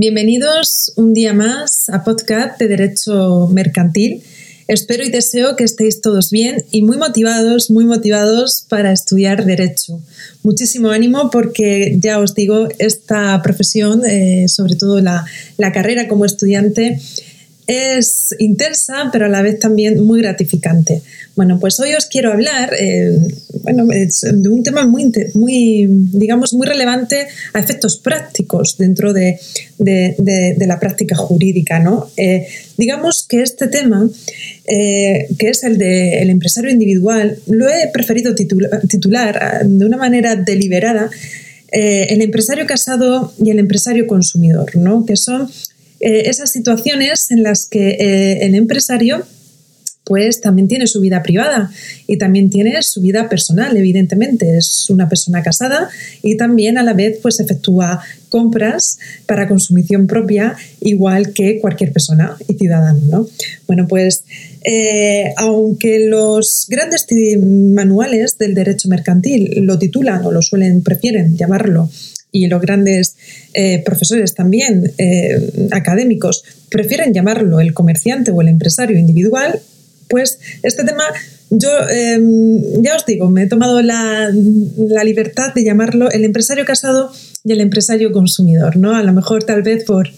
Bienvenidos un día más a podcast de Derecho Mercantil. Espero y deseo que estéis todos bien y muy motivados, muy motivados para estudiar Derecho. Muchísimo ánimo porque ya os digo, esta profesión, eh, sobre todo la, la carrera como estudiante, es intensa, pero a la vez también muy gratificante. Bueno, pues hoy os quiero hablar eh, bueno, de un tema muy, muy, digamos, muy relevante a efectos prácticos dentro de, la práctica jurídica. ¿no? Eh, digamos que este tema, eh, que es el del empresario individual, lo he preferido titular de una manera deliberada el empresario casado y el empresario consumidor, ¿no? que son eh, esas situaciones en las que eh, el empresario pues también tiene su vida privada y también tiene su vida personal, evidentemente. Es una persona casada y también a la vez pues efectúa compras para consumición propia igual que cualquier persona y ciudadano. Bueno, pues eh, aunque los grandes manuales del derecho mercantil lo titulan o lo suelen, prefieren llamarlo y los grandes eh, profesores también eh, académicos prefieren llamarlo el comerciante o el empresario individual, pues este tema yo em, ya os digo, me he tomado la, libertad de llamarlo el empresario casado y el empresario consumidor, ¿no? A lo mejor tal vez por,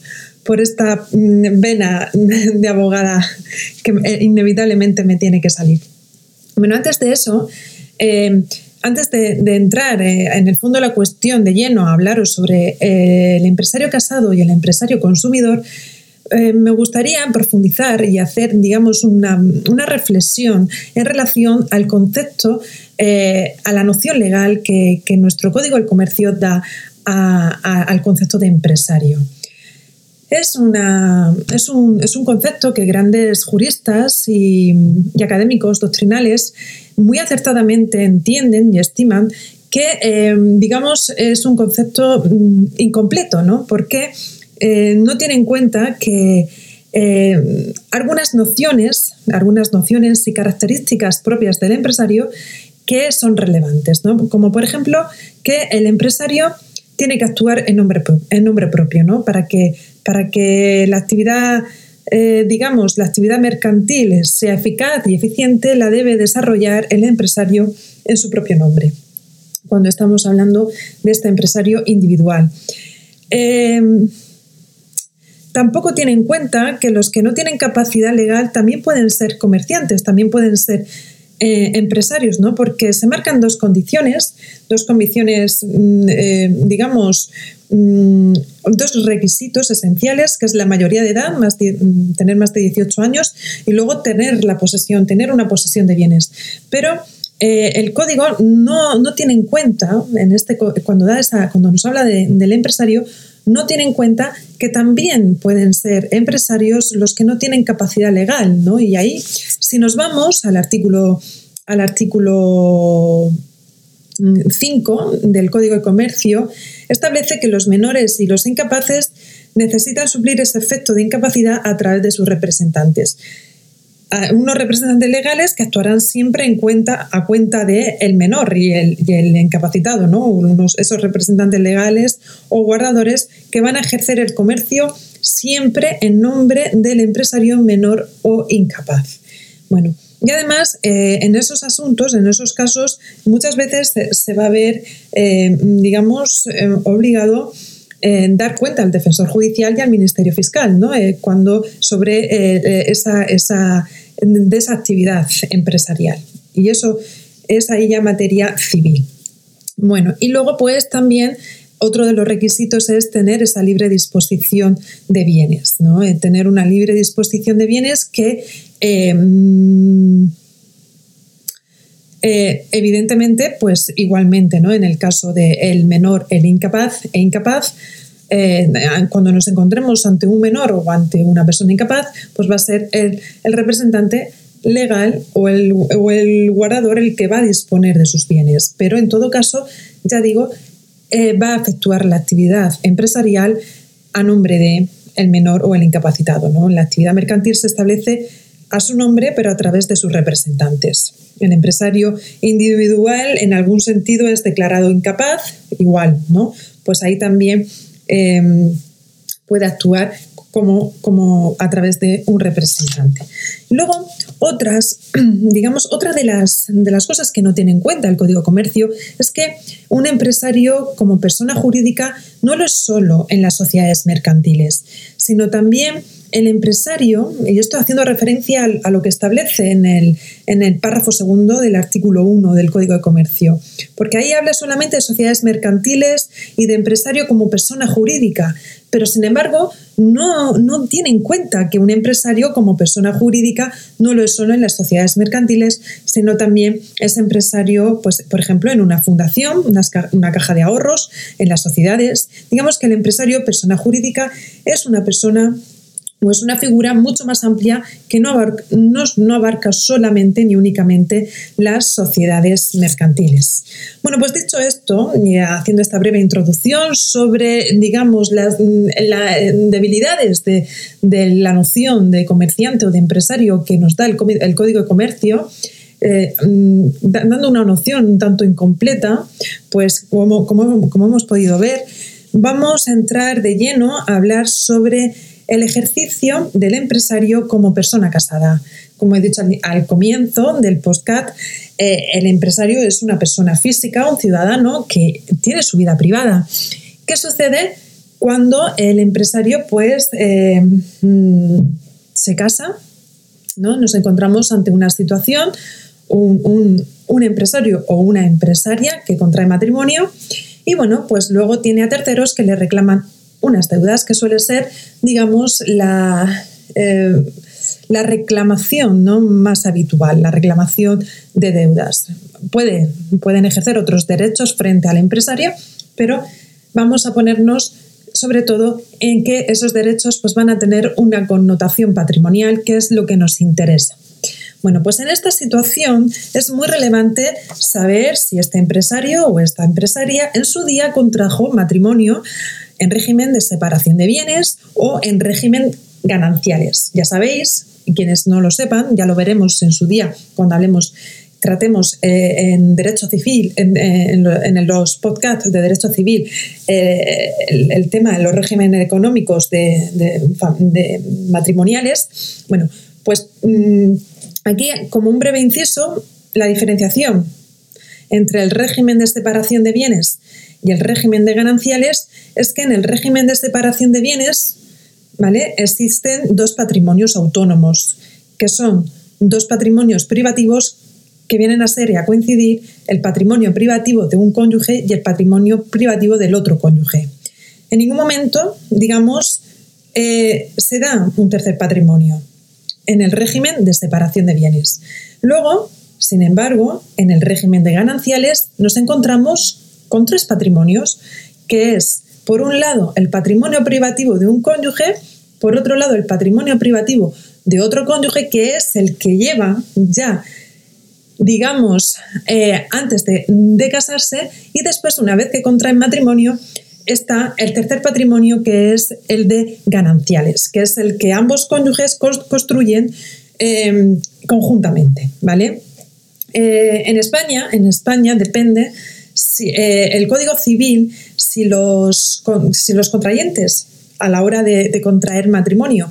por esta mm, vena de abogada que eh, inevitablemente me tiene que salir. Bueno, antes de eso, em, antes de, entrar eh, en el fondo de la cuestión de lleno a hablaros sobre eh, el empresario casado y el empresario consumidor, eh, me gustaría profundizar y hacer, digamos, una, reflexión en relación al concepto, a la noción legal que, nuestro Código del Comercio da al concepto de empresario. Es, una, es, un, concepto que grandes juristas y, académicos doctrinales muy acertadamente entienden y estiman que, eh, digamos, es un concepto mm, incompleto, ¿no? Porque eh, no tiene en cuenta que eh, algunas nociones, algunas nociones y características propias del empresario que son relevantes, ¿no? Como por ejemplo que el empresario tiene que actuar en nombre, en nombre propio, ¿no? Para que para que la actividad, eh, digamos, la actividad mercantil sea eficaz y eficiente, la debe desarrollar el empresario en su propio nombre, cuando estamos hablando de este empresario individual. Em, tampoco tiene en cuenta que los que no tienen capacidad legal también pueden ser comerciantes, también pueden ser eh, empresarios, ¿no? Porque se marcan dos condiciones, dos condiciones, mm, eh, digamos, mm, dos requisitos esenciales, que es la mayoría de edad, más mm, tener más de 18 años, y luego tener la posesión, tener una posesión de bienes. Pero eh, el código no, tiene en cuenta, en este, cuando, da esa, cuando nos habla del empresario, no tiene en cuenta que también pueden ser empresarios los que no tienen capacidad legal, ¿no? Y ahí, si nos vamos al artículo, al artículo 5 mm, del Código de Comercio, establece que los menores y los incapaces necesitan suplir ese efecto de incapacidad a través de sus representantes unos representantes legales que actuarán siempre en cuenta, a cuenta del el menor y el, incapacitado, ¿no? Unos, esos representantes legales o guardadores que van a ejercer el comercio siempre en nombre del empresario menor o incapaz. Bueno, y además, eh, en esos asuntos, en esos casos, muchas veces se, va a ver, eh, digamos, eh, obligado en dar cuenta al defensor judicial y al Ministerio Fiscal, ¿no? cuando sobre esa, esa de esa actividad empresarial. Y eso es ahí ya materia civil. Bueno, y luego pues también otro de los requisitos es tener esa libre disposición de bienes, ¿no? Eh, tener una libre disposición de bienes que em, eh, evidentemente, pues igualmente, ¿no? En el caso del menor, el incapaz e incapaz, eh, cuando nos encontremos ante un menor o ante una persona incapaz, pues va a ser el, representante legal o el, guardador el que va a disponer de sus bienes. Pero en todo caso, ya digo, eh, va a efectuar la actividad empresarial a nombre de menor o el incapacitado. ¿no? La actividad mercantil se establece a su nombre, pero a través de sus representantes. El empresario individual, en algún sentido, es declarado incapaz, igual, ¿no? Pues ahí también Em, puede actuar como, como a través de un representante. Luego, otras, digamos, otra de las, de las cosas que no tiene en cuenta el Código de Comercio es que un empresario como persona jurídica no lo es solo en las sociedades mercantiles, sino también el empresario, y estoy haciendo referencia a lo que establece en el, en el párrafo segundo del artículo 1 del Código de Comercio, porque ahí habla solamente de sociedades mercantiles y de empresario como persona jurídica, pero sin embargo no, no tiene en cuenta que un empresario como persona jurídica no lo es solo en las sociedades mercantiles, sino también es empresario, pues, por ejemplo, en una fundación, una, una caja de ahorros, en las sociedades. Digamos que el empresario, persona jurídica, es una persona o es una figura mucho más amplia que no abarca, no, abarca, solamente ni únicamente las sociedades mercantiles. Bueno, pues dicho esto, y haciendo esta breve introducción sobre, digamos, las, debilidades de, la noción de comerciante o de empresario que nos da el, Código de Comercio, eh, mm, dando una noción un tanto incompleta, pues como, como hemos podido ver, vamos a entrar de lleno a hablar sobre el ejercicio del empresario como persona casada. Como he dicho al, comienzo del postcat, eh, el empresario es una persona física, un ciudadano que tiene su vida privada. ¿Qué sucede cuando el empresario pues eh, mm, se casa? ¿no? Nos encontramos ante una situación, un, un empresario o una empresaria que contrae matrimonio y bueno, pues luego tiene a terceros que le reclaman unas deudas, que suele ser, digamos, la, eh, la reclamación ¿no? más habitual, la reclamación de deudas. Puede, pueden ejercer otros derechos frente al empresario, pero vamos a ponernos sobre todo en que esos derechos pues, van a tener una connotación patrimonial, que es lo que nos interesa. Bueno, pues en esta situación es muy relevante saber si este empresario o esta empresaria en su día contrajo matrimonio en régimen de separación de bienes o en régimen gananciales. Ya sabéis, quienes no lo sepan, ya lo veremos en su día cuando hablemos tratemos eh, en derecho civil, en, los podcasts de derecho civil, eh, el, tema de los regímenes económicos de, matrimoniales, bueno, pues mm, aquí como un breve inciso, la diferenciación entre el régimen de separación de bienes y el régimen de gananciales es que en el régimen de separación de bienes ¿vale? existen dos patrimonios autónomos, que son dos patrimonios privativos que vienen a ser y a coincidir el patrimonio privativo de un cónyuge y el patrimonio privativo del otro cónyuge. En ningún momento, digamos, eh, se da un tercer patrimonio en el régimen de separación de bienes. Luego, sin embargo, en el régimen de gananciales nos encontramos con tres patrimonios, que es, por un lado, el patrimonio privativo de un cónyuge, por otro lado, el patrimonio privativo de otro cónyuge, que es el que lleva ya, digamos, eh, antes de, casarse, y después, una vez que contraen matrimonio, está el tercer patrimonio, que es el de gananciales, que es el que ambos cónyuges construyen em, conjuntamente, ¿vale? Eh, en España, en España depende eh, el Código Civil, si los, si los contrayentes a la hora de contraer matrimonio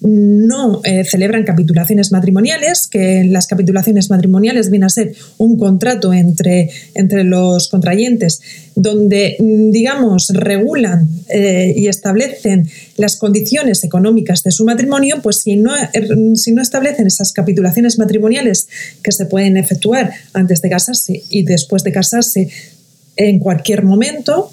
no eh, celebran capitulaciones matrimoniales, que las capitulaciones matrimoniales vienen a ser un contrato entre, entre los contrayentes donde, mm, digamos, regulan eh, y establecen las condiciones económicas de su matrimonio, pues si no, er, si no establecen esas capitulaciones matrimoniales que se pueden efectuar antes de casarse y después de casarse en cualquier momento,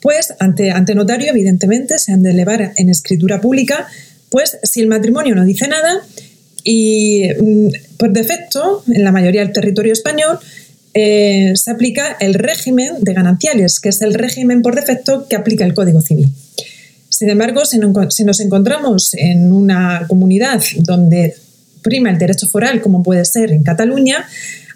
pues ante, ante notario, evidentemente, se han de elevar en escritura pública pues si el matrimonio no dice nada y mm, por defecto, en la mayoría del territorio español, eh, se aplica el régimen de gananciales, que es el régimen por defecto que aplica el Código Civil. Sin embargo, si, nos encontramos en una comunidad donde prima el derecho foral, como puede ser en Cataluña,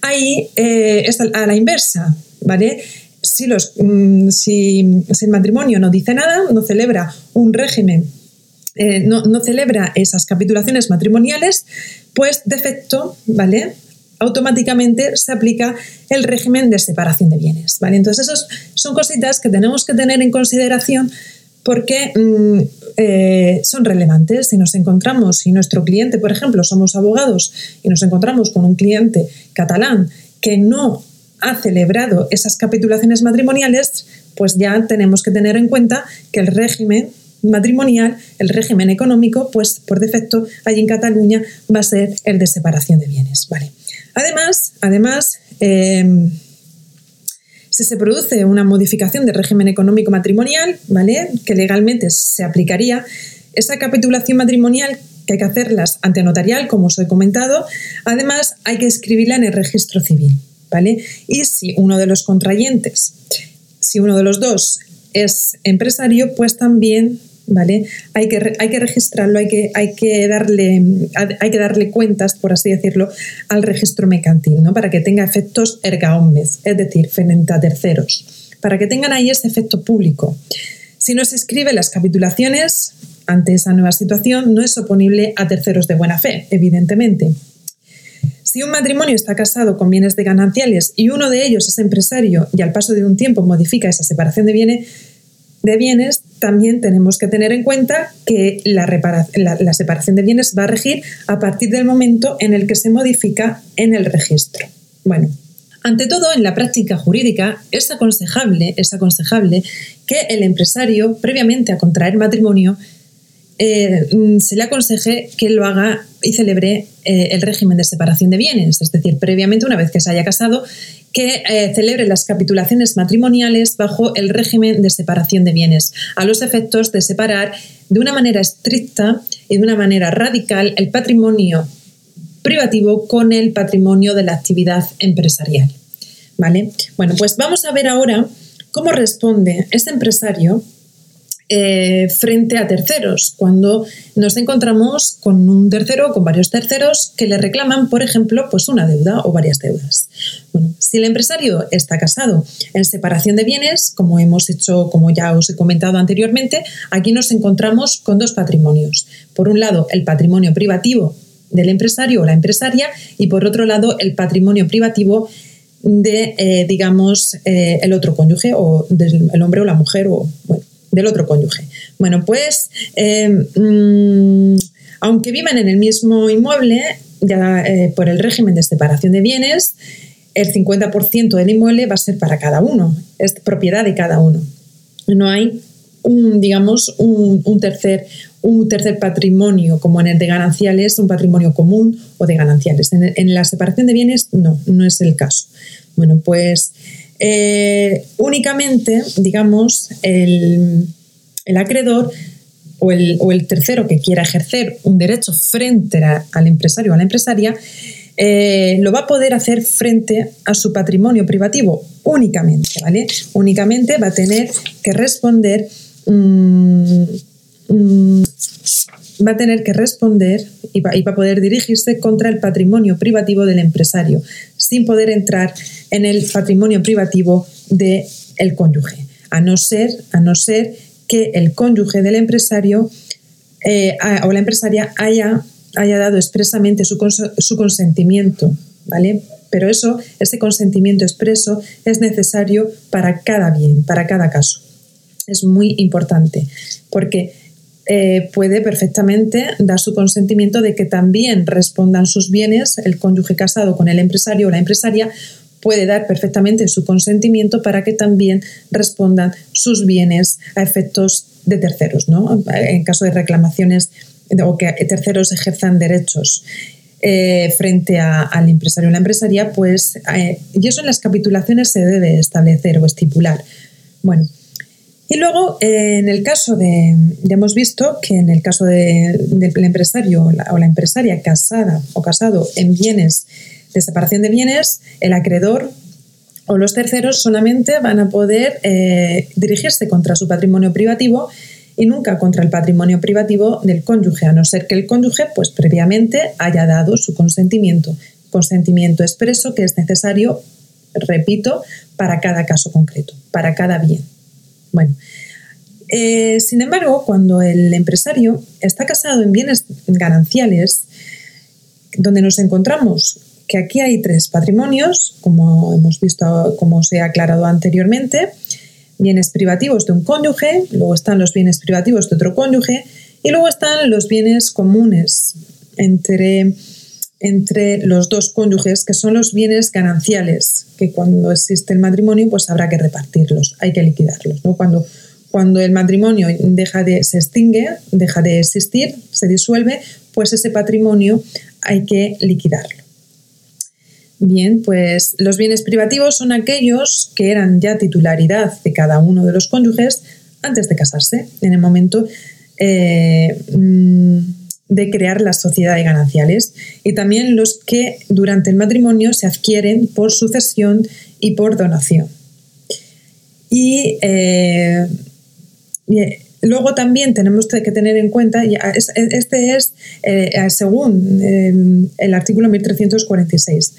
ahí eh, es a la inversa, ¿vale? Si, los, mm, si, el matrimonio no dice nada, no celebra un régimen eh, no, celebra esas capitulaciones matrimoniales, pues de efecto, ¿vale? automáticamente se aplica el régimen de separación de bienes. ¿vale? Entonces, esas son cositas que tenemos que tener en consideración porque mm, eh, son relevantes. Si nos encontramos, si nuestro cliente, por ejemplo, somos abogados y nos encontramos con un cliente catalán que no ha celebrado esas capitulaciones matrimoniales, pues ya tenemos que tener en cuenta que el régimen matrimonial, el régimen económico, pues por defecto allí en Cataluña va a ser el de separación de bienes. Vale. Además, además em, si se produce una modificación del régimen económico matrimonial, ¿vale? que legalmente se aplicaría, esa capitulación matrimonial que hay que hacerlas ante notarial, como os he comentado, además hay que escribirla en el registro civil. ¿vale? Y si uno de los contrayentes, si uno de los dos es empresario, pues también ¿vale? Hay que, hay que registrarlo, hay que, hay, que darle, hay que darle cuentas, por así decirlo, al registro mercantil, ¿no? Para que tenga efectos erga omnes, es decir, frente a terceros, para que tengan ahí ese efecto público. Si no se escribe las capitulaciones ante esa nueva situación, no es oponible a terceros de buena fe, evidentemente. Si un matrimonio está casado con bienes de gananciales y uno de ellos es empresario y al paso de un tiempo modifica esa separación de bienes, de bienes, también tenemos que tener en cuenta que la, separación de bienes va a regir a partir del momento en el que se modifica en el registro. Bueno, ante todo, en la práctica jurídica es aconsejable, es aconsejable que el empresario, previamente a contraer matrimonio, eh, mm, se le aconseje que lo haga y celebre eh, el régimen de separación de bienes, es decir, previamente, una vez que se haya casado, que eh, celebre las capitulaciones matrimoniales bajo el régimen de separación de bienes, a los efectos de separar de una manera estricta y de una manera radical el patrimonio privativo con el patrimonio de la actividad empresarial. ¿Vale? Bueno, pues vamos a ver ahora cómo responde ese empresario eh, frente a terceros, cuando nos encontramos con un tercero o con varios terceros que le reclaman, por ejemplo, pues una deuda o varias deudas. si el empresario está casado en separación de bienes, como hemos hecho, como ya os he comentado anteriormente, aquí nos encontramos con dos patrimonios. Por un lado, el patrimonio privativo del empresario o la empresaria y por otro lado, el patrimonio privativo de, eh, digamos, eh, el otro cónyuge o del hombre o la mujer o, bueno, del otro cónyuge. Bueno, pues eh, mm, aunque vivan en el mismo inmueble, ya eh, por el régimen de separación de bienes, el 50% del inmueble va a ser para cada uno, es propiedad de cada uno. No hay un, digamos, un, tercer, un tercer patrimonio como en el de gananciales, un patrimonio común o de gananciales. En, la separación de bienes no, no es el caso. Bueno, pues eh, únicamente, digamos, el, acreedor o el, tercero que quiera ejercer un derecho frente al empresario o a la empresaria, eh, lo va a poder hacer frente a su patrimonio privativo únicamente, ¿vale? Únicamente va a tener que responder. Mm, mm, va a tener que responder y va, a poder dirigirse contra el patrimonio privativo del empresario, sin poder entrar en el patrimonio privativo del el cónyuge, a no ser, a no ser que el cónyuge del empresario eh, o la empresaria haya, haya dado expresamente su, su consentimiento, ¿vale? Pero eso, ese consentimiento expreso es necesario para cada bien, para cada caso. Es muy importante, porque eh, puede perfectamente dar su consentimiento de que también respondan sus bienes el cónyuge casado con el empresario o la empresaria puede dar perfectamente su consentimiento para que también respondan sus bienes a efectos de terceros, ¿no? En caso de reclamaciones o que terceros ejerzan derechos. Eh, frente al empresario o la empresaria, pues, eh, y eso en las capitulaciones se debe establecer o estipular. Bueno, y luego, eh, en el caso de, ya hemos visto que en el caso del empresario o la, empresaria casada o casado en bienes de separación de bienes, el acreedor o los terceros solamente van a poder eh, dirigirse contra su patrimonio privativo y nunca contra el patrimonio privativo del cónyuge, a no ser que el cónyuge, pues previamente haya dado su consentimiento, consentimiento expreso que es necesario, repito, para cada caso concreto, para cada bien. Bueno, eh, sin embargo, cuando el empresario está casado en bienes gananciales, donde nos encontramos que aquí hay tres patrimonios, como hemos visto, como se ha aclarado anteriormente, bienes privativos de un cónyuge, luego están los bienes privativos de otro cónyuge y luego están los bienes comunes entre, entre los dos cónyuges, que son los bienes gananciales, que cuando existe el matrimonio pues habrá que repartirlos, hay que liquidarlos. ¿no? Cuando, cuando el matrimonio deja de, se extingue, deja de existir, se disuelve, pues ese patrimonio hay que liquidarlo. Bien, pues los bienes privativos son aquellos que eran ya titularidad de cada uno de los cónyuges antes de casarse, en el momento eh, mm, de crear la sociedad de gananciales, y también los que durante el matrimonio se adquieren por sucesión y por donación. Y, eh, luego también tenemos que tener en cuenta, este es eh, según el artículo 1346,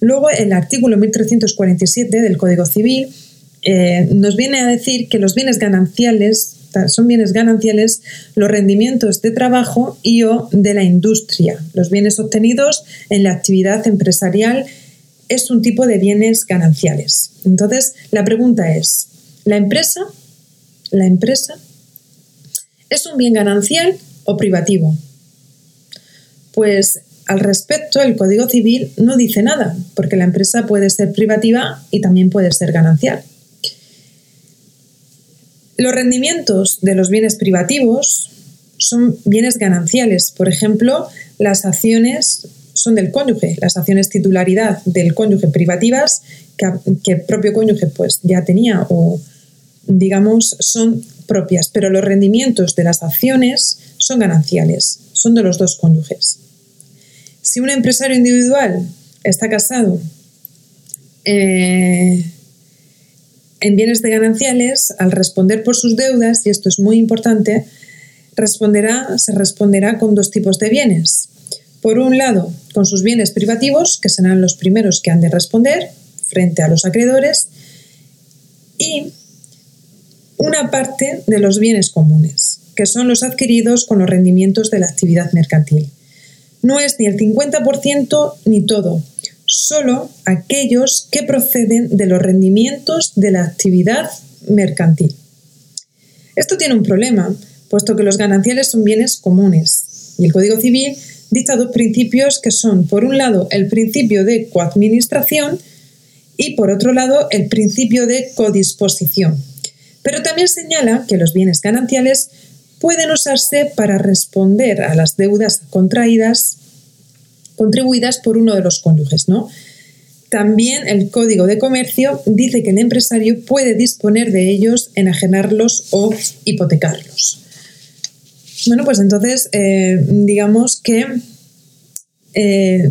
Luego, el artículo 1347 del Código Civil eh, nos viene a decir que los bienes gananciales son bienes gananciales los rendimientos de trabajo y o de la industria. Los bienes obtenidos en la actividad empresarial es un tipo de bienes gananciales. Entonces, la pregunta es, ¿la empresa, la empresa es un bien ganancial o privativo? Pues al respecto, el Código Civil no dice nada, porque la empresa puede ser privativa y también puede ser ganancial. Los rendimientos de los bienes privativos son bienes gananciales. Por ejemplo, las acciones son del cónyuge, las acciones titularidad del cónyuge privativas que, el propio cónyuge pues ya tenía o digamos son propias, pero los rendimientos de las acciones son gananciales, son de los dos cónyuges. Si un empresario individual está casado eh, en bienes de gananciales, al responder por sus deudas, y esto es muy importante, responderá, se responderá con dos tipos de bienes. Por un lado, con sus bienes privativos, que serán los primeros que han de responder frente a los acreedores, y una parte de los bienes comunes, que son los adquiridos con los rendimientos de la actividad mercantil no es ni el 50% ni todo, solo aquellos que proceden de los rendimientos de la actividad mercantil. Esto tiene un problema, puesto que los gananciales son bienes comunes y el Código Civil dicta dos principios que son, por un lado, el principio de coadministración y, por otro lado, el principio de codisposición. Pero también señala que los bienes gananciales pueden usarse para responder a las deudas contraídas, contribuidas por uno de los cónyuges, ¿no? También el Código de Comercio dice que el empresario puede disponer de ellos, enajenarlos o hipotecarlos. Bueno, pues entonces, eh, digamos que eh,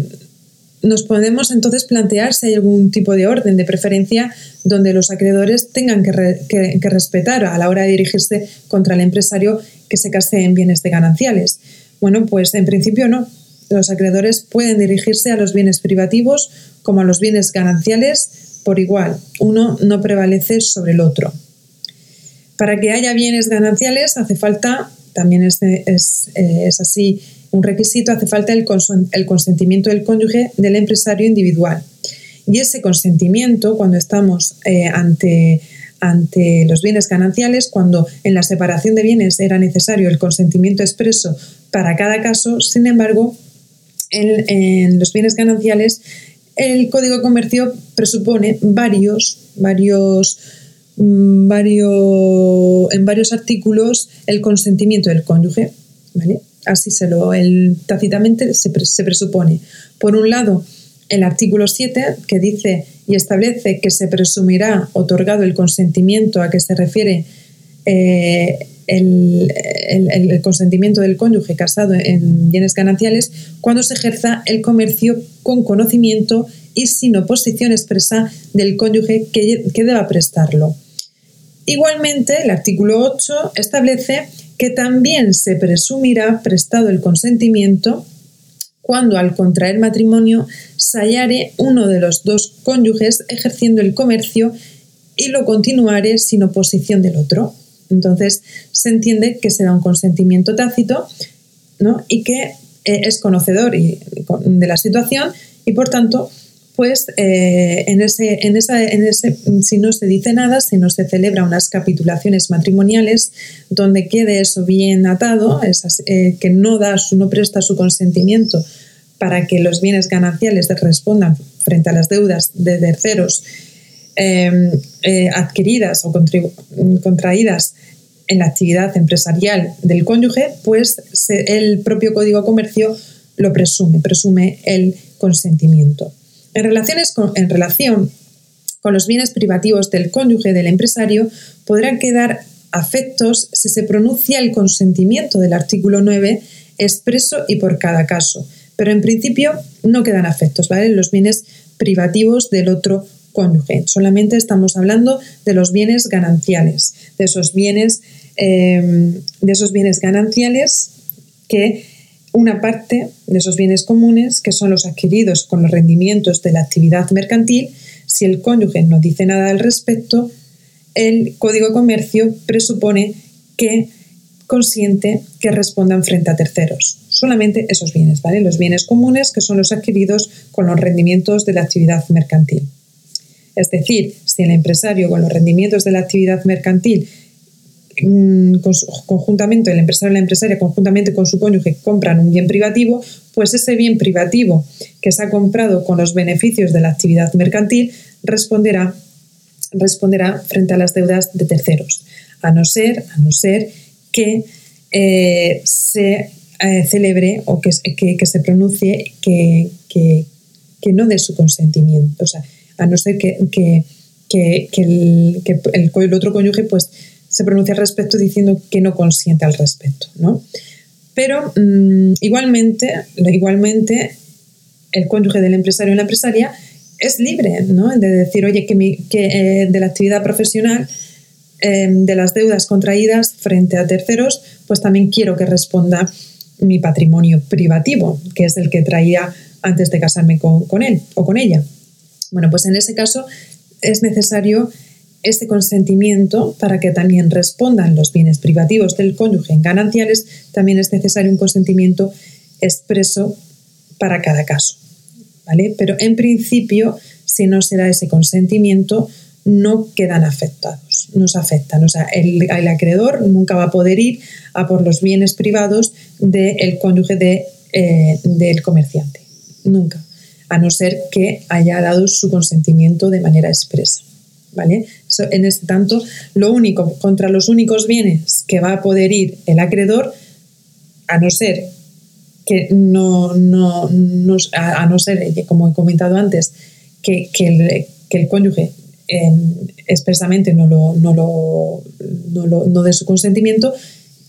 nos podemos entonces plantear si hay algún tipo de orden de preferencia donde los acreedores tengan que, respetar a la hora de dirigirse contra el empresario que se case en bienes de gananciales. Bueno, pues en principio no. Los acreedores pueden dirigirse a los bienes privativos como a los bienes gananciales por igual. Uno no prevalece sobre el otro. Para que haya bienes gananciales hace falta, también es, es así un requisito, hace falta el, consentimiento del cónyuge del empresario individual. Y ese consentimiento, cuando estamos eh, ante, ante los bienes gananciales, cuando en la separación de bienes era necesario el consentimiento expreso para cada caso, sin embargo, en, los bienes gananciales, el Código de Comercio presupone varios, varios, mm, varios, en varios artículos el consentimiento del cónyuge. ¿vale? así se lo, el, tácitamente se, presupone. Por un lado, el artículo 7, que dice y establece que se presumirá otorgado el consentimiento a que se refiere eh, el, consentimiento del cónyuge casado en bienes gananciales cuando se ejerza el comercio con conocimiento y sin oposición expresa del cónyuge que, que deba prestarlo. Igualmente, el artículo 8 establece que también se presumirá prestado el consentimiento cuando al contraer matrimonio se hallare uno de los dos cónyuges ejerciendo el comercio y lo continuare sin oposición del otro. Entonces se entiende que se da un consentimiento tácito y que eh, es conocedor de la situación y por tanto pues eh, en ese, en esa, en ese, si no se dice nada, si no se celebra unas capitulaciones matrimoniales donde quede eso bien atado, esas, eh, que no da, no presta su consentimiento para que los bienes gananciales respondan frente a las deudas de terceros em, eh, adquiridas o contraídas en la actividad empresarial del cónyuge, pues el propio Código de Comercio lo presume, presume el consentimiento. En, relaciones en relación con los bienes privativos del cónyuge del empresario, podrán quedar afectos si se pronuncia el consentimiento del artículo 9 expreso y por cada caso. Pero en principio no quedan afectos, ¿vale? Los bienes privativos del otro cónyuge. Solamente estamos hablando de los bienes gananciales, de esos bienes, eh, de esos bienes gananciales que una parte de esos bienes comunes, que son los adquiridos con los rendimientos de la actividad mercantil, si el cónyuge no dice nada al respecto, el Código de Comercio presupone que consiente que respondan frente a terceros. Solamente esos bienes, ¿vale? Los bienes comunes, que son los adquiridos con los rendimientos de la actividad mercantil. Es decir, si el empresario con los rendimientos de la actividad mercantil Mm, conjuntamente, el empresario y la empresaria, conjuntamente con su cónyuge, compran un bien privativo, pues ese bien privativo que se ha comprado con los beneficios de la actividad mercantil responderá, responderá frente a las deudas de terceros, a no ser, a no ser que eh, se eh, celebre o que, que, se pronuncie que, que, no dé su consentimiento, o sea, a no ser que, el, el, el otro cónyuge pues se pronuncia al respecto diciendo que no consiente al respecto, ¿no? Pero mm, igualmente, igualmente, el cónyuge del empresario o la empresaria es libre, ¿no? De decir, oye, que, eh, de la actividad profesional, em, de las deudas contraídas frente a terceros, pues también quiero que responda mi patrimonio privativo, que es el que traía antes de casarme con, con él o con ella. Bueno, pues en ese caso es necesario ese consentimiento, para que también respondan los bienes privativos del cónyuge en gananciales, también es necesario un consentimiento expreso para cada caso. ¿vale? Pero en principio, si no se da ese consentimiento, no quedan afectados, nos afectan. O sea, el, acreedor nunca va a poder ir a por los bienes privados del cónyuge de, eh, del comerciante. Nunca. A no ser que haya dado su consentimiento de manera expresa. ¿Vale? En este tanto, lo único, contra los únicos bienes que va a poder ir el acreedor, a no ser que no, no, a, no ser, como he comentado antes, que, el, cónyuge em, expresamente no, lo, no, lo, no, no dé su consentimiento,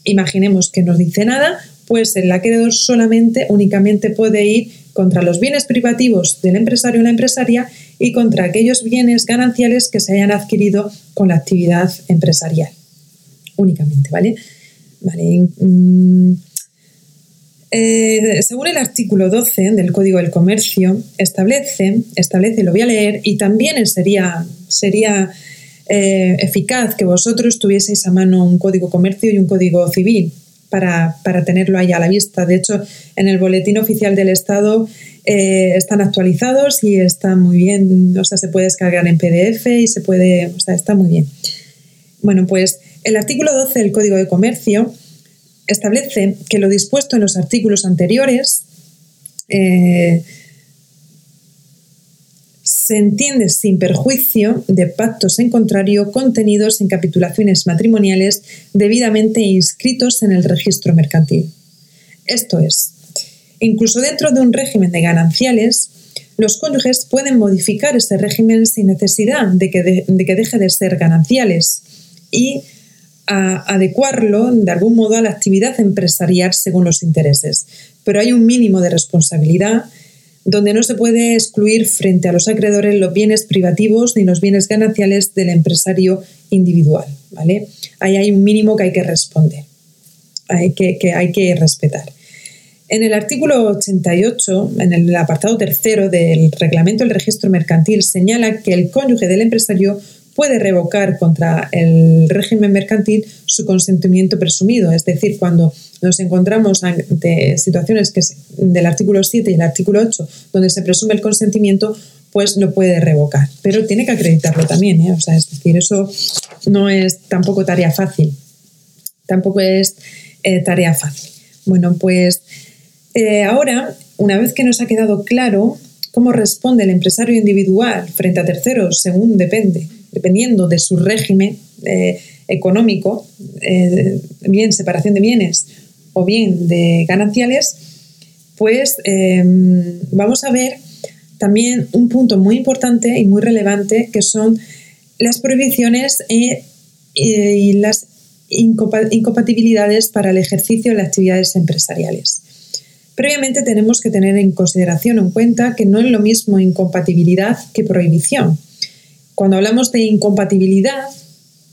imaginemos que no dice nada, pues el acreedor solamente, únicamente puede ir contra los bienes privativos del empresario o la empresaria y contra aquellos bienes gananciales que se hayan adquirido con la actividad empresarial. Únicamente, ¿vale? Vale. Mm, eh, según el artículo 12 del Código del Comercio, establece, establece, lo voy a leer, y también sería, sería eh, eficaz que vosotros tuvieseis a mano un Código Comercio y un Código Civil para, para tenerlo ahí a la vista. De hecho, en el Boletín Oficial del Estado eh, están actualizados y está muy bien, o sea, se puede descargar en PDF y se puede, o sea, está muy bien. Bueno, pues el artículo 12 del Código de Comercio establece que lo dispuesto en los artículos anteriores eh, se entiende sin perjuicio de pactos en contrario contenidos en capitulaciones matrimoniales debidamente inscritos en el registro mercantil. Esto es, Incluso dentro de un régimen de gananciales, los cónyuges pueden modificar ese régimen sin necesidad de que, deje de ser gananciales y adecuarlo de algún modo a la actividad empresarial según los intereses. Pero hay un mínimo de responsabilidad donde no se puede excluir frente a los acreedores los bienes privativos ni los bienes gananciales del empresario individual. ¿vale? Ahí hay un mínimo que hay que responder, hay que hay que respetar. En el artículo 88, en el apartado tercero del reglamento del registro mercantil, señala que el cónyuge del empresario puede revocar contra el régimen mercantil su consentimiento presumido. Es decir, cuando nos encontramos ante situaciones que del artículo 7 y el artículo 8, donde se presume el consentimiento, pues lo puede revocar. Pero tiene que acreditarlo también, ¿eh? O sea, es decir, eso no es tampoco tarea fácil. Tampoco es eh, tarea fácil. Bueno, pues eh, ahora, una vez que nos ha quedado claro cómo responde el empresario individual frente a terceros, según depende, dependiendo de su régimen eh, económico, bien separación de bienes o bien de gananciales, pues vamos a ver también un punto muy importante y muy relevante que son las prohibiciones y las incompatibilidades para el ejercicio de las actividades empresariales. Previamente tenemos que tener en consideración o en cuenta que no es lo mismo incompatibilidad que prohibición. Cuando hablamos de incompatibilidad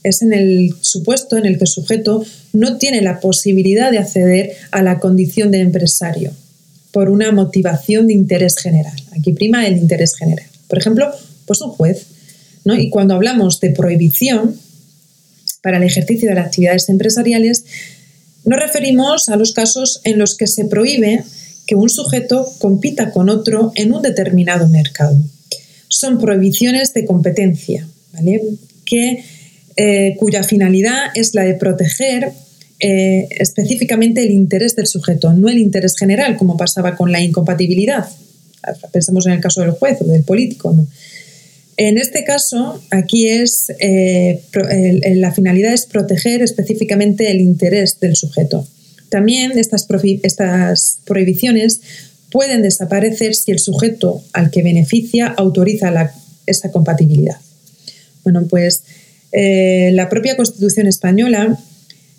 es en el supuesto en el que el sujeto no tiene la posibilidad de acceder a la condición de empresario por una motivación de interés general. Aquí prima el interés general. Por ejemplo, pues un juez. ¿no? Y cuando hablamos de prohibición, para el ejercicio de las actividades empresariales, nos referimos a los casos en los que se prohíbe que un sujeto compita con otro en un determinado mercado. Son prohibiciones de competencia, que, eh, cuya finalidad es la de proteger eh, específicamente el interés del sujeto, no el interés general, como pasaba con la incompatibilidad. Pensemos en el caso del juez o del político. ¿no? En este caso, aquí es eh, la finalidad es proteger específicamente el interés del sujeto. También estas, estas prohibiciones pueden desaparecer si el sujeto al que beneficia autoriza esa compatibilidad. Bueno, pues eh, la propia Constitución española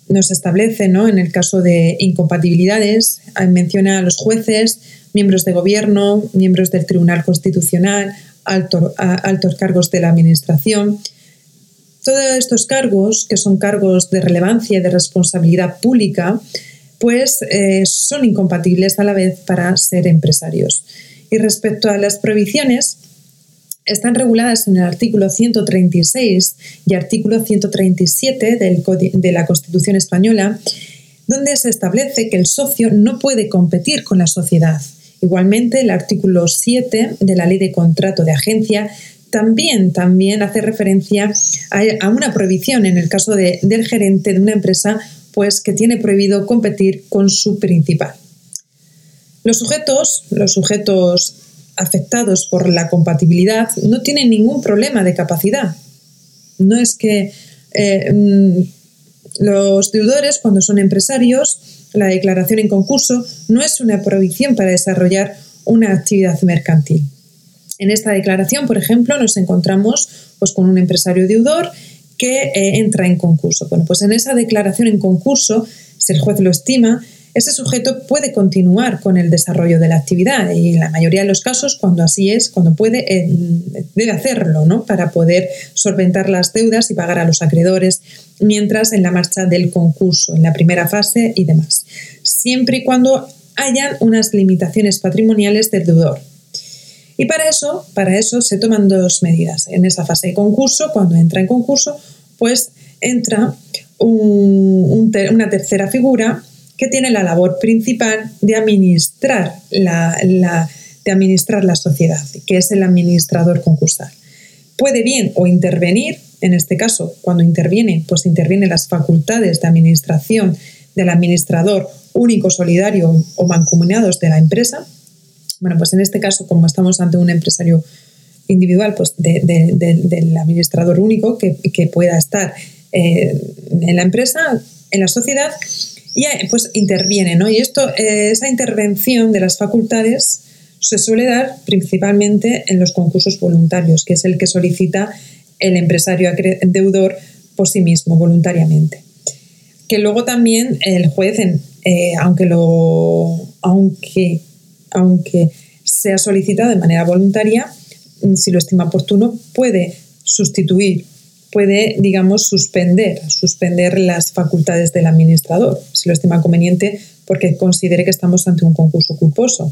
nos establece, ¿no? En el caso de incompatibilidades, menciona a los jueces, miembros de gobierno, miembros del Tribunal Constitucional, altos cargos de la Administración. Todos estos cargos, que son cargos de relevancia y de responsabilidad pública, pues eh, son incompatibles a la vez para ser empresarios. Y respecto a las prohibiciones, están reguladas en el artículo 136 y artículo 137 del, de la Constitución española, donde se establece que el socio no puede competir con la sociedad Igualmente, el artículo 7 de la Ley de Contrato de Agencia también, también hace referencia a, una prohibición en el caso del gerente de una empresa pues, que tiene prohibido competir con su principal. Los sujetos, los sujetos afectados por la compatibilidad no tienen ningún problema de capacidad. No es que eh, mm, los deudores, cuando son empresarios, la declaración en concurso no es una prohibición para desarrollar una actividad mercantil. En esta declaración, por ejemplo, nos encontramos pues, con un empresario deudor que eh, entra en concurso. Bueno, pues en esa declaración en concurso, si el juez lo estima, ese sujeto puede continuar con el desarrollo de la actividad y en la mayoría de los casos, cuando así es, cuando puede, eh, debe hacerlo, ¿no? Para poder solventar las deudas y pagar a los acreedores mientras en la marcha del concurso, en la primera fase y demás. Siempre y cuando hayan unas limitaciones patrimoniales del deudor. Y para eso, para eso se toman dos medidas. En esa fase de concurso, cuando entra en concurso, pues entra una tercera figura que tiene la labor principal de administrar la, de administrar la sociedad, que es el administrador concursal. Puede bien o intervenir, en este caso, cuando interviene, pues interviene las facultades de administración del administrador único, solidario o mancomunados de la empresa. Bueno, pues en este caso, como estamos ante un empresario individual, pues del administrador único que, pueda estar eh, en la empresa, en la sociedad, y pues interviene, ¿no? Y esto, eh, esa intervención de las facultades se suele dar principalmente en los concursos voluntarios, que es el que solicita el empresario deudor por sí mismo, voluntariamente. Que luego también el juez, eh, aunque, lo, aunque, aunque sea solicitado de manera voluntaria, si lo estima oportuno, puede sustituir puede, digamos, suspender, suspender las facultades del administrador, si lo estima conveniente, porque considere que estamos ante un concurso culposo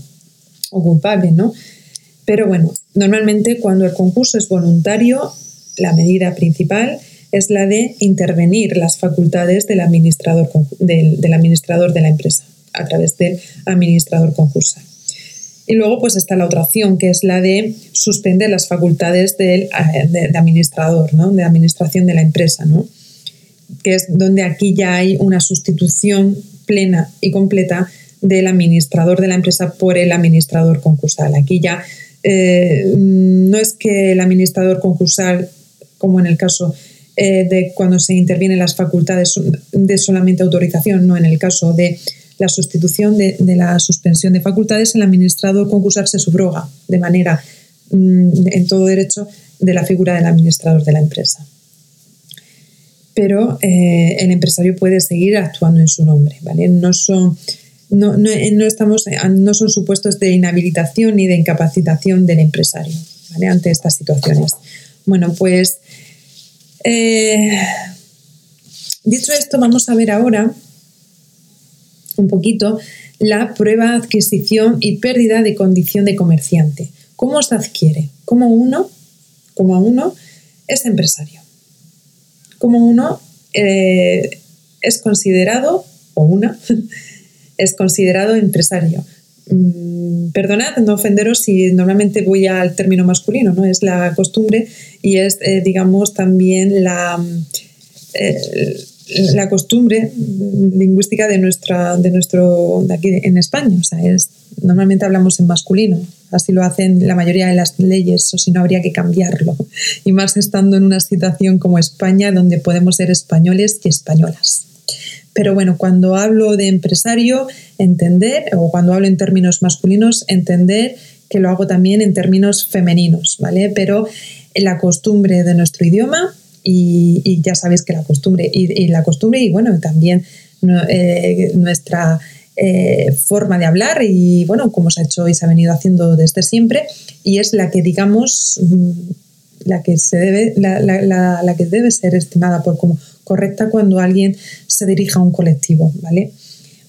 o culpable, ¿no? Pero bueno, normalmente cuando el concurso es voluntario, la medida principal es la de intervenir las facultades del administrador, del, del administrador de la empresa a través del administrador concursal. Y luego pues está la otra opción, que es la de suspender las facultades del eh, de, administrador, ¿no? de administración de la empresa, ¿no? que es donde aquí ya hay una sustitución plena y completa del administrador de la empresa por el administrador concursal. Aquí ya eh, no es que el administrador concursal, como en el caso eh, de cuando se intervienen las facultades de solamente autorización, no en el caso de la sustitución de, la suspensión de facultades, el administrador concursal se subroga de manera, mm, en todo derecho, de la figura del administrador de la empresa. Pero eh, el empresario puede seguir actuando en su nombre, ¿vale? No son, no, no, estamos, no son supuestos de inhabilitación ni de incapacitación del empresario ante estas situaciones. Bueno, pues eh, dicho esto, vamos a ver ahora un poquito la prueba, adquisición y pérdida de condición de comerciante. ¿Cómo se adquiere? Como uno, como uno es empresario. Como uno eh, es considerado, o una, es considerado empresario. Mm, perdonad, no ofenderos si normalmente voy al término masculino, ¿no? Es la costumbre y es, eh, digamos, también la, eh, la costumbre lingüística de nuestra de nuestro aquí en España. O sea es normalmente hablamos en masculino. Así lo hacen la mayoría de las leyes o si no habría que cambiarlo. Y más estando en una situación como España donde podemos ser españoles y españolas. Pero bueno cuando hablo de empresario entender o cuando hablo en términos masculinos entender que lo hago también en términos femeninos vale pero la costumbre de nuestro idioma y, ya sabéis que la costumbre, y, la costumbre, y bueno, también eh, nuestra eh, forma de hablar, y bueno, como se ha hecho y se ha venido haciendo desde siempre, y es la que, digamos, mm, la que se debe, la, la, la, que debe ser estimada por como correcta cuando alguien se dirija a un colectivo, ¿vale?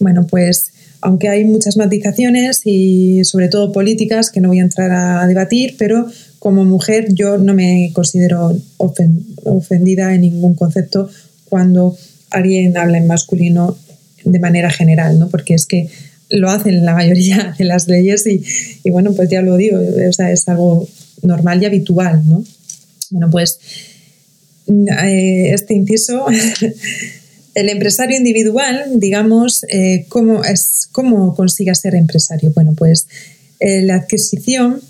Bueno, pues aunque hay muchas matizaciones y sobre todo políticas que no voy a entrar a debatir, pero como mujer yo no me considero ofendida en ningún concepto cuando alguien habla en masculino de manera general, ¿no? Porque es que lo hacen la mayoría de las leyes y, bueno, pues ya lo digo, es algo normal y habitual, ¿no? Bueno, pues eh, este inciso, el empresario individual, digamos, eh, ¿cómo, es, ¿cómo consigue ser empresario? Bueno, pues eh, la adquisición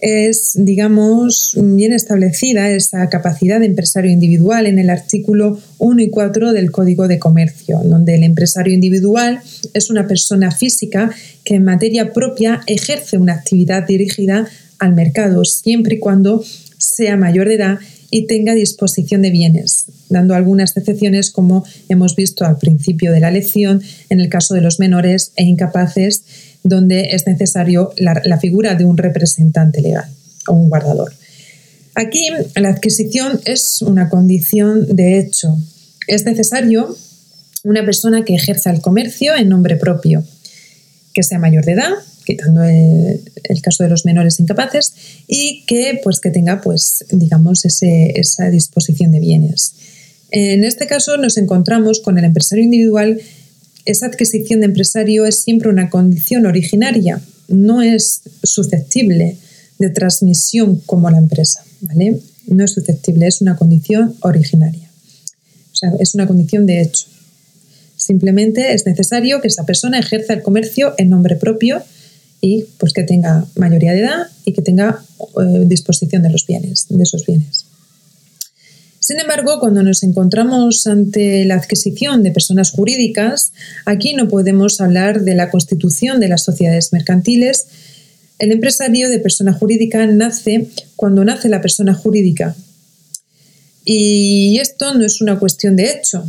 es, digamos, bien establecida esa capacidad de empresario individual en el artículo 1 y 4 del Código de Comercio, donde el empresario individual es una persona física que en materia propia ejerce una actividad dirigida al mercado, siempre y cuando sea mayor de edad y tenga disposición de bienes, dando algunas excepciones como hemos visto al principio de la lección en el caso de los menores e incapaces donde es necesario la, figura de un representante legal o un guardador. Aquí la adquisición es una condición de hecho. Es necesario una persona que ejerza el comercio en nombre propio, que sea mayor de edad, quitando el, caso de los menores incapaces, y que, pues, que tenga pues, digamos, esa disposición de bienes. En este caso nos encontramos con el empresario individual esa adquisición de empresario es siempre una condición originaria, no es susceptible de transmisión como la empresa, ¿vale? No es susceptible, es una condición originaria. O sea, es una condición de hecho. Simplemente es necesario que esa persona ejerza el comercio en nombre propio y pues que tenga mayoría de edad y que tenga eh, disposición de los bienes, de esos bienes. Sin embargo, cuando nos encontramos ante la adquisición de personas jurídicas, aquí no podemos hablar de la constitución de las sociedades mercantiles. El empresario de persona jurídica nace cuando nace la persona jurídica. Y esto no es una cuestión de hecho.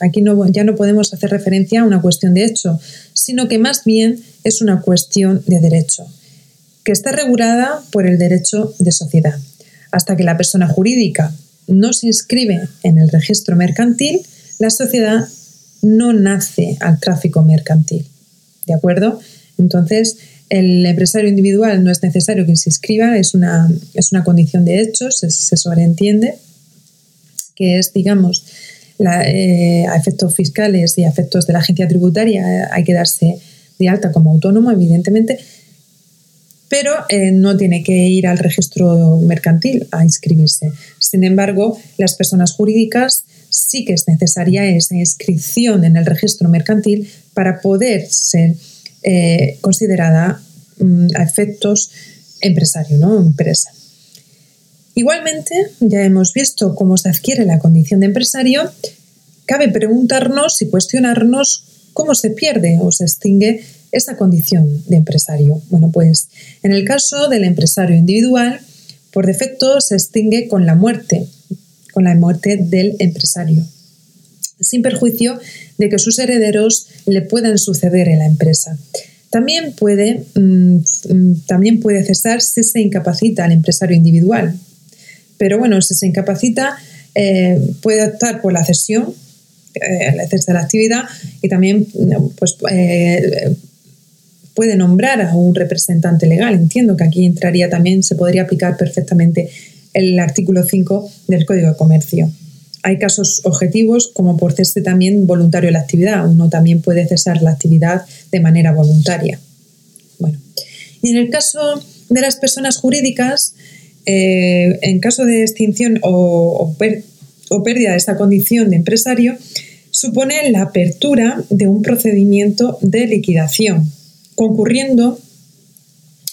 Aquí ya no podemos hacer referencia a una cuestión de hecho, sino que más bien es una cuestión de derecho, que está regulada por el derecho de sociedad. Hasta que la persona jurídica no se inscribe en el registro mercantil, la sociedad no nace al tráfico mercantil. ¿De acuerdo? Entonces, el empresario individual no es necesario que se inscriba, es una, es una condición de hecho, se, sobreentiende, que es, digamos, eh, a efectos fiscales y a efectos de la agencia tributaria hay que darse de alta como autónomo, evidentemente, pero eh, no tiene que ir al registro mercantil a inscribirse. Sin embargo, las personas jurídicas sí que es necesaria esa inscripción en el registro mercantil para poder ser eh, considerada mm, a efectos empresario, ¿no? Empresa. Igualmente, ya hemos visto cómo se adquiere la condición de empresario, cabe preguntarnos y cuestionarnos cómo se pierde o se extingue esa condición de empresario. Bueno, pues en el caso del empresario individual, por defecto se extingue con la muerte, con la muerte del empresario, sin perjuicio de que sus herederos le puedan suceder en la empresa. También puede, mm, también puede cesar si se incapacita al empresario individual. Pero bueno, si se incapacita, eh, puede optar por la cesión, eh, la cesión de la actividad y también pues, eh, puede nombrar a un representante legal. Entiendo que aquí entraría también, se podría aplicar perfectamente el artículo 5 del Código de Comercio. Hay casos objetivos como por cese también voluntario la actividad. Uno también puede cesar la actividad de manera voluntaria. Bueno, y en el caso de las personas jurídicas, eh, en caso de extinción o, o pérdida de esta condición de empresario, supone la apertura de un procedimiento de liquidación concurriendo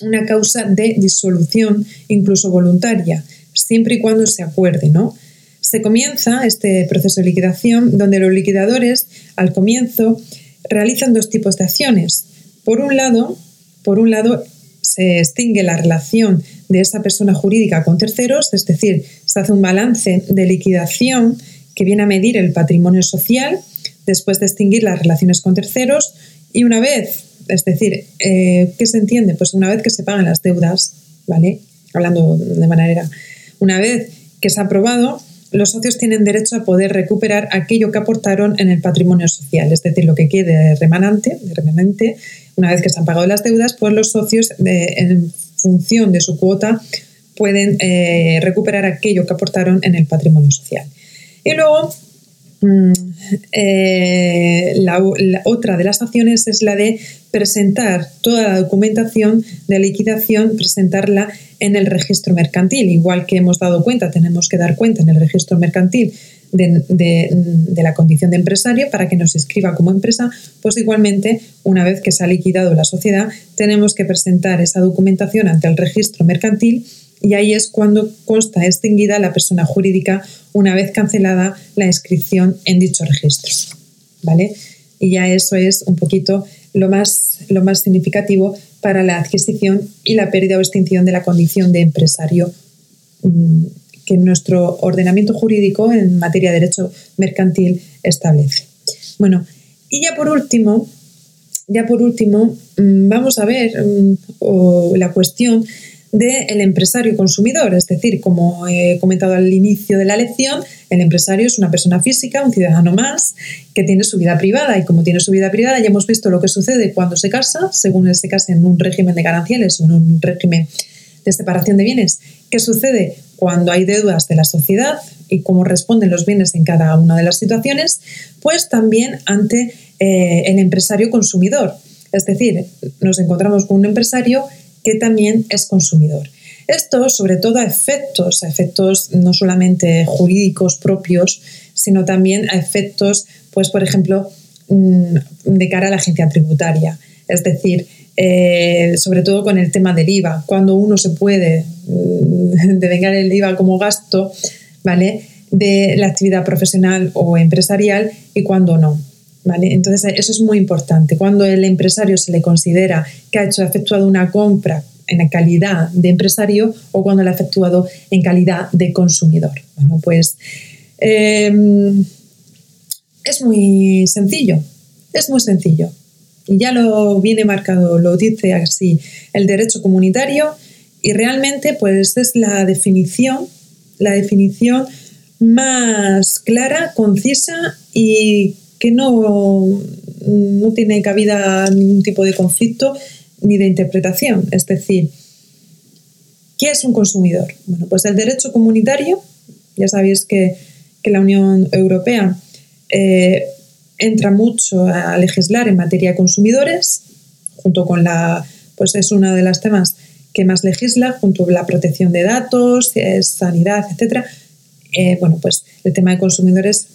una causa de disolución, incluso voluntaria, siempre y cuando se acuerde, ¿no? Se comienza este proceso de liquidación donde los liquidadores al comienzo realizan dos tipos de acciones. Por un lado, por un lado se extingue la relación de esa persona jurídica con terceros, es decir, se hace un balance de liquidación que viene a medir el patrimonio social después de extinguir las relaciones con terceros y una vez es decir, eh, ¿qué se entiende? Pues una vez que se pagan las deudas, ¿vale? Hablando de manera, una vez que se ha aprobado, los socios tienen derecho a poder recuperar aquello que aportaron en el patrimonio social, es decir, lo que quede remanente, remanente una vez que se han pagado las deudas, pues los socios, eh, en función de su cuota, pueden eh, recuperar aquello que aportaron en el patrimonio social. Y luego, mm, la, otra de las acciones es la de presentar toda la documentación de liquidación, presentarla en el registro mercantil. Igual que hemos dado cuenta, tenemos que dar cuenta en el registro mercantil de, la condición de empresario para que nos inscriba como empresa, pues igualmente, una vez que se ha liquidado la sociedad, tenemos que presentar esa documentación ante el registro mercantil y ahí es cuando consta extinguida la persona jurídica una vez cancelada la inscripción en dicho registro. ¿Vale? Y ya eso es un poquito lo más, lo más significativo para la adquisición y la pérdida o extinción de la condición de empresario mm, que nuestro ordenamiento jurídico en materia de derecho mercantil establece. Bueno, y ya por último, ya por último, mm, vamos a ver mm, la cuestión del empresario consumidor. Es decir, como he comentado al inicio de la lección, el empresario es una persona física, un ciudadano más, que tiene su vida privada. Y como tiene su vida privada, ya hemos visto lo que sucede cuando se casa, según se casa en un régimen de gananciales o en un régimen de separación de bienes. ¿Qué sucede cuando hay deudas de la sociedad y cómo responden los bienes en cada una de las situaciones? Pues también ante eh, el empresario consumidor. Es decir, nos encontramos con un empresario que también es consumidor. Esto, sobre todo a efectos, a efectos no solamente jurídicos propios, sino también a efectos, pues, por ejemplo, mm, de cara a la agencia tributaria. Es decir, eh, sobre todo con el tema del IVA, cuando uno se puede mm, devengar el IVA como gasto, ¿vale? De la actividad profesional o empresarial y cuando no. Entonces, eso es muy importante. Cuando el empresario se le considera que ha hecho, efectuado una compra en calidad de empresario o cuando la ha efectuado en calidad de consumidor. Bueno, pues em, es muy sencillo, es muy sencillo. Y ya lo viene marcado, lo dice así el derecho comunitario y realmente pues es la definición, la definición más clara, concisa y que no, no tiene cabida ningún tipo de conflicto ni de interpretación. Es decir, ¿qué es un consumidor? Bueno, pues el derecho comunitario, ya sabéis que, la Unión Europea eh, entra mucho a legislar en materia de consumidores, junto con la, pues es uno de los temas que más legisla junto a la protección de datos, sanidad, etcétera. Eh, bueno, pues el tema de consumidores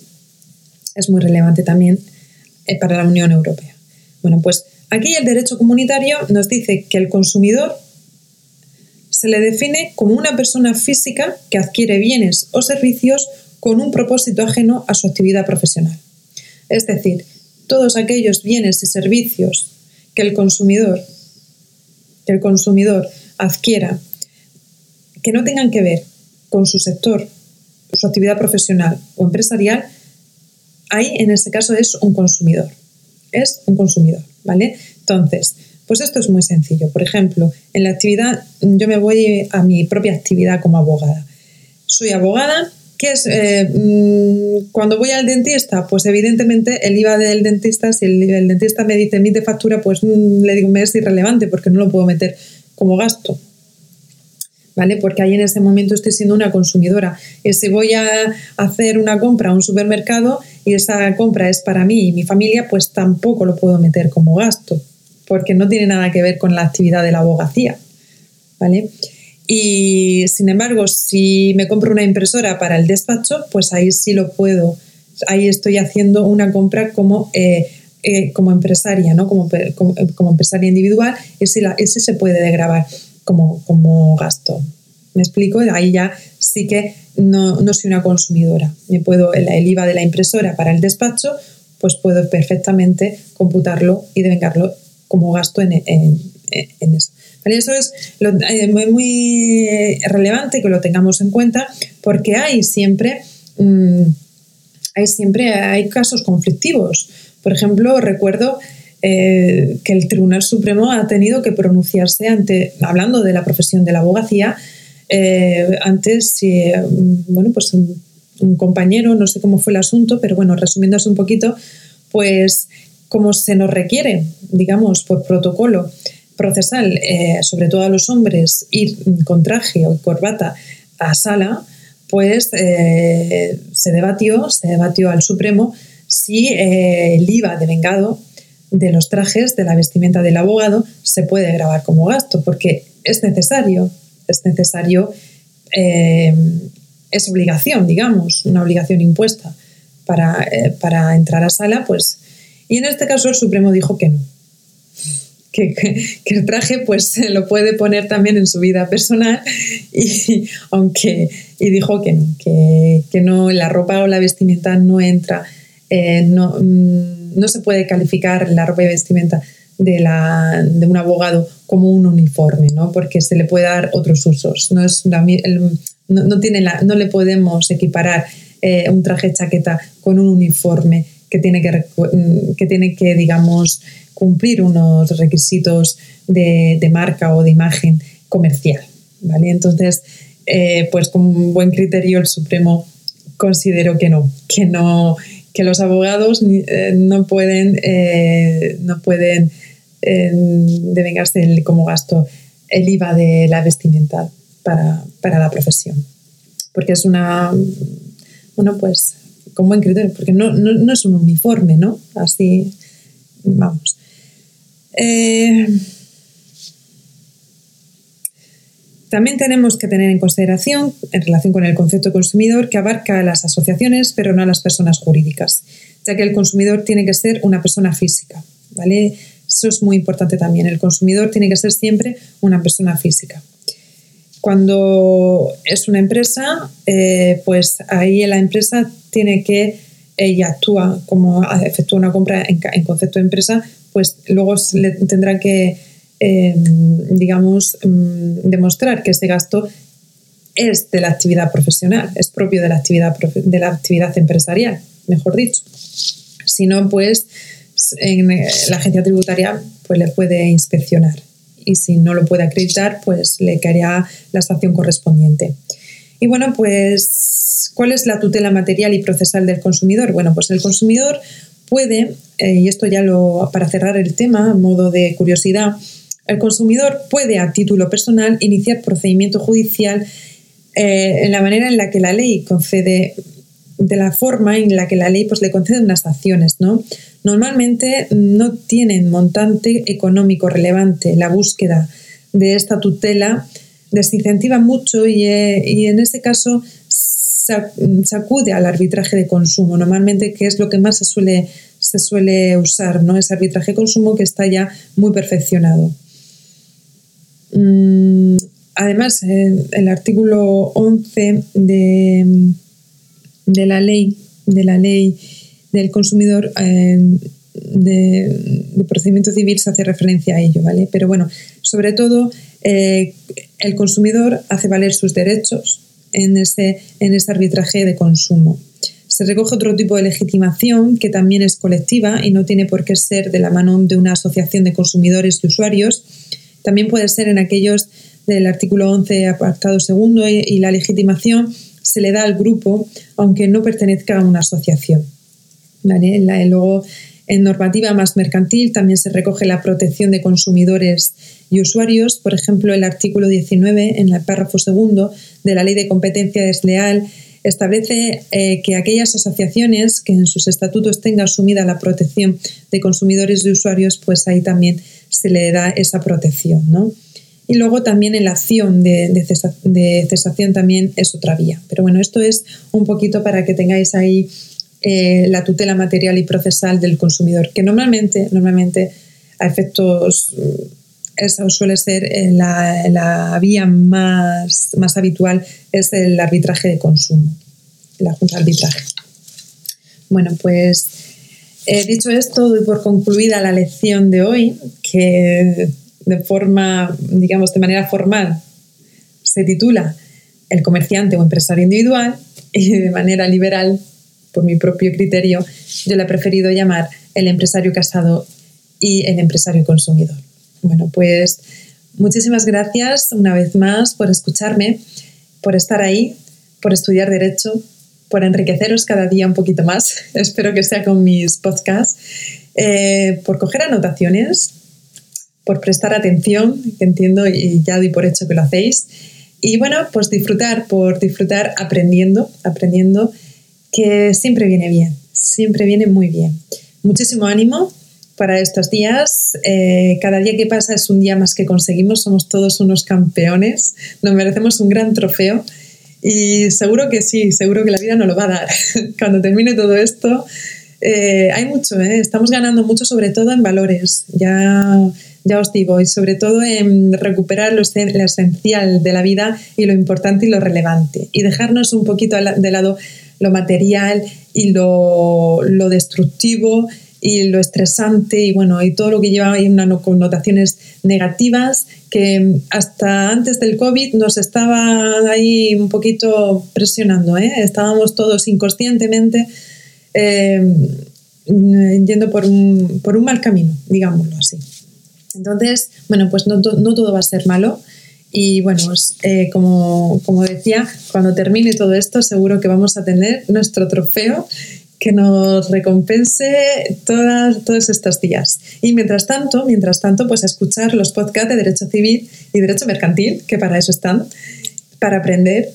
es muy relevante también eh, para la Unión Europea. Bueno, pues aquí el derecho comunitario nos dice que el consumidor se le define como una persona física que adquiere bienes o servicios con un propósito ajeno a su actividad profesional. Es decir, todos aquellos bienes y servicios que el consumidor, que el consumidor adquiera que no tengan que ver con su sector, su actividad profesional o empresarial, ahí en este caso es un consumidor. Es un consumidor, ¿vale? Entonces, pues esto es muy sencillo. Por ejemplo, en la actividad, yo me voy a mi propia actividad como abogada. Soy abogada, ¿qué es? Eh, mm, cuando voy al dentista, pues evidentemente el IVA del dentista, si el, dentista me dice emite factura, pues mm, le digo, me es irrelevante porque no lo puedo meter como gasto. ¿Vale? Porque ahí en ese momento estoy siendo una consumidora. Y si voy a hacer una compra a un supermercado y esa compra es para mí y mi familia, pues tampoco lo puedo meter como gasto, porque no tiene nada que ver con la actividad de la abogacía. ¿Vale? Y sin embargo, si me compro una impresora para el despacho, pues ahí sí lo puedo. Ahí estoy haciendo una compra como eh, eh, como empresaria, ¿no? Como, como, empresaria individual, ese, ese se puede degravar como, como gasto. ¿Me explico? Ahí ya sí que no, no soy una consumidora. Me puedo, el, IVA de la impresora para el despacho, pues puedo perfectamente computarlo y devengarlo como gasto en, eso. Eso es eh, muy, relevante que lo tengamos en cuenta porque hay siempre, mm, hay siempre hay casos conflictivos. Por ejemplo, recuerdo eh, que el Tribunal Supremo ha tenido que pronunciarse ante, hablando de la profesión de la abogacía, eh, antes, si, bueno, pues un, compañero, no sé cómo fue el asunto, pero bueno, resumiéndose un poquito, pues como se nos requiere, digamos, por protocolo procesal, eh, sobre todo a los hombres, ir con traje o corbata a sala, pues se debatió, se debatió al Supremo si eh, el IVA de vengado de los trajes, de la vestimenta del abogado, se puede grabar como gasto, porque es necesario, es necesario, eh, es obligación, digamos, una obligación impuesta para, eh, para, entrar a sala, pues, y en este caso el Supremo dijo que no. Que, el traje pues se lo puede poner también en su vida personal y aunque y dijo que no, que, que no la ropa o la vestimenta no entra eh, mm, no, se puede calificar la ropa y vestimenta de, la, de un abogado como un uniforme, ¿no? porque se le puede dar otros usos. No, es no, tiene la, no le podemos equiparar eh, un traje chaqueta con un uniforme que tiene que, mm, que, tiene que digamos, cumplir unos requisitos de, marca o de imagen comercial. ¿vale? Entonces, eh, pues con buen criterio el Supremo consideró que no, que no, que los abogados eh, no pueden, eh, no pueden eh, devengarse como gasto el IVA de la vestimenta para, la profesión. Porque es una, bueno, pues con buen criterio, porque no, no, es un uniforme, ¿no? Así, vamos. También tenemos que tener en consideración, en relación con el concepto consumidor, que abarca a las asociaciones, pero no a las personas jurídicas, ya que el consumidor tiene que ser una persona física, ¿vale? Eso es muy importante también. El consumidor tiene que ser siempre una persona física. Cuando es una empresa, eh, pues ahí la empresa tiene que, ella actúa como efectúa una compra en, concepto de empresa, pues luego tendrá que Em, digamos, em, demostrar que ese gasto es de la actividad profesional, es propio de la actividad, de la actividad empresarial, mejor dicho. Si no, pues en eh, la agencia tributaria pues, le puede inspeccionar y si no lo puede acreditar, pues le caería la sanción correspondiente. Y bueno, pues, ¿cuál es la tutela material y procesal del consumidor? Bueno, pues el consumidor puede, eh, y esto ya lo, para cerrar el tema, a modo de curiosidad, el consumidor puede a título personal iniciar procedimiento judicial eh, en la manera en la que la ley concede, de la forma en la que la ley pues, le concede unas acciones. ¿no? Normalmente no tienen montante económico relevante la búsqueda de esta tutela desincentiva mucho y, y en este caso se acude al arbitraje de consumo, normalmente que es lo que más se suele, se suele usar, ¿no? Ese arbitraje de consumo que está ya muy perfeccionado. Mm, además, el, artículo 11 de, de, la ley de la ley del consumidor eh, de, procedimiento civil se hace referencia a ello, ¿vale? Pero bueno, sobre todo eh, el consumidor hace valer sus derechos en ese, en ese arbitraje de consumo. Se recoge otro tipo de legitimación que también es colectiva y no tiene por qué ser de la mano de una asociación de consumidores y usuarios. También puede ser en aquellos del artículo 11, apartado segundo, y la legitimación se le da al grupo aunque no pertenezca a una asociación. luego, en normativa más mercantil también se recoge la protección de consumidores y usuarios. Por ejemplo, el artículo 19, en el párrafo segundo de la Ley de Competencia Desleal, establece eh, que aquellas asociaciones que en sus estatutos tengan asumida la protección de consumidores y usuarios, pues ahí también se le da esa protección. Y luego también en la acción de, de, cesación también es otra vía. Pero bueno, esto es un poquito para que tengáis ahí eh, la tutela material y procesal del consumidor, que normalmente, normalmente a efectos, mm, esa suele ser eh, la, vía más, más habitual, es el arbitraje de consumo, la junta de arbitraje. Bueno, pues he dicho esto, doy por concluida la lección de hoy, que de forma, digamos, de manera formal se titula El comerciante o empresario individual y de manera liberal por mi propio criterio, yo le he preferido llamar el empresario casado y el empresario consumidor. Bueno, pues muchísimas gracias una vez más por escucharme, por estar ahí, por estudiar derecho, por enriqueceros cada día un poquito más. Espero que sea con mis podcasts, eh, por coger anotaciones, por prestar atención, que entiendo y ya doy por hecho que lo hacéis. Y bueno, pues disfrutar, por disfrutar aprendiendo, aprendiendo que siempre viene bien, siempre viene muy bien. Muchísimo ánimo para estos días. Eh, cada día que pasa es un día más que conseguimos, somos todos unos campeones, nos merecemos un gran trofeo y seguro que sí, seguro que la vida nos lo va a dar. Cuando termine todo esto, eh, hay mucho, ¿eh? estamos ganando mucho, sobre todo en valores, ya, ya os digo, y sobre todo en recuperar lo, esencial de la vida y lo importante y lo relevante, y dejarnos un poquito de lado lo material y lo, destructivo y lo estresante y bueno, y todo lo que lleva ahí unas connotaciones negativas que hasta antes del COVID nos estaba ahí un poquito presionando, ¿eh? estábamos todos inconscientemente eh, yendo por un, por un mal camino, digámoslo así. Entonces, bueno, pues no, no todo va a ser malo, y bueno, pues, eh, como, como decía, cuando termine todo esto, seguro que vamos a tener nuestro trofeo que nos recompense todas, todos estos días. Y mientras tanto, mientras tanto, pues escuchar los podcasts de Derecho Civil y Derecho Mercantil, que para eso están, para aprender.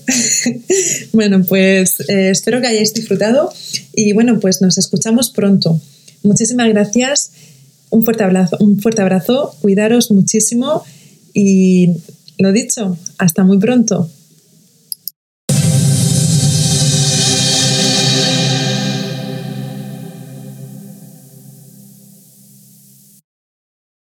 bueno, pues eh, espero que hayáis disfrutado y bueno, pues nos escuchamos pronto. Muchísimas gracias, un fuerte abrazo, un fuerte abrazo, cuidaros muchísimo y lo dicho, hasta muy pronto.